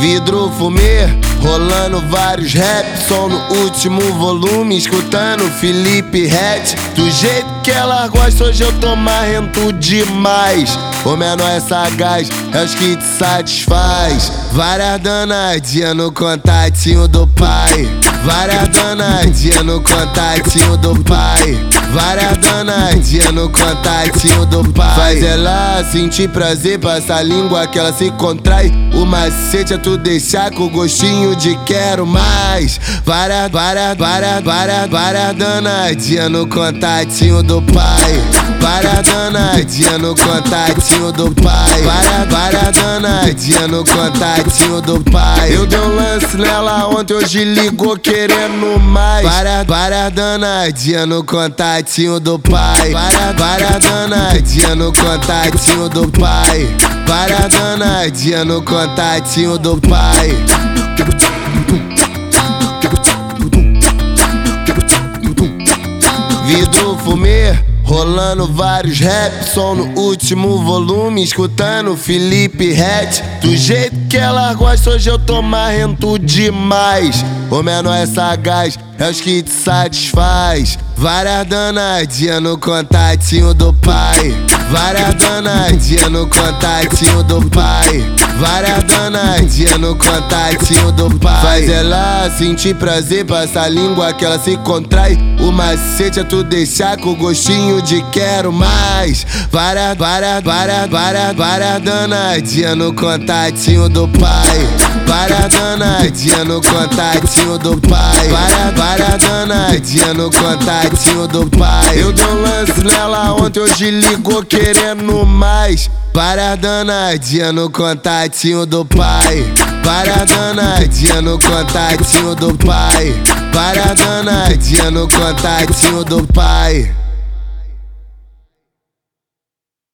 Vidro fumê, rolando vários rap, som no último volume, escutando Felipe Ret. Do jeito que ela gosta, hoje eu tô marrento demais. O menor é sagaz, é os que te satisfaz. Várias danadinhas no contatinho do pai. Várias danadinhas no contatinho do pai. Várias danadinhas no contatinho do pai. Faz ela sentir prazer, passa a língua que ela se contrai. O macete é tu deixar com gostinho de quero mais. Várias, várias, várias, várias, várias danadinhas no contatinho do pai. Várias danadinhas no contatinho do pai. Várias, várias danadinhas no contatinho do pai. Eu dei um lance nela ontem, hoje ligou querendo mais. Várias, várias danadinhas no contatinho do pai. Várias, várias danadinhas no contatinho do pai. Várias danadinhas no contatinho do pai. Vidro fumê, rolando vários rap, som no último volume, escutando Felipe Ret. Do jeito que ela gosta, hoje eu tô marrento demais. O menor é sagaz, é os que te satisfaz. Várias danadinhas no contatinho do pai. Várias danadinhas no contatinho do pai. Várias danadinhas no contatinho do pai. Faz ela sentir prazer, passa a língua que ela se contrai. O macete é tu deixar com gostinho de quero mais. Várias, várias, várias, várias, várias danadinhas no contatinho do pai. Várias danadinhas no contatinho do pai. Várias, várias danadinhas no contatinho do pai. Eu dei um lance nela ontem, hoje ligou querendo mais. Várias danadinhas no contatinho do pai. Várias danadinhas no contatinho do pai. Várias danadinhas no contatinho do pai.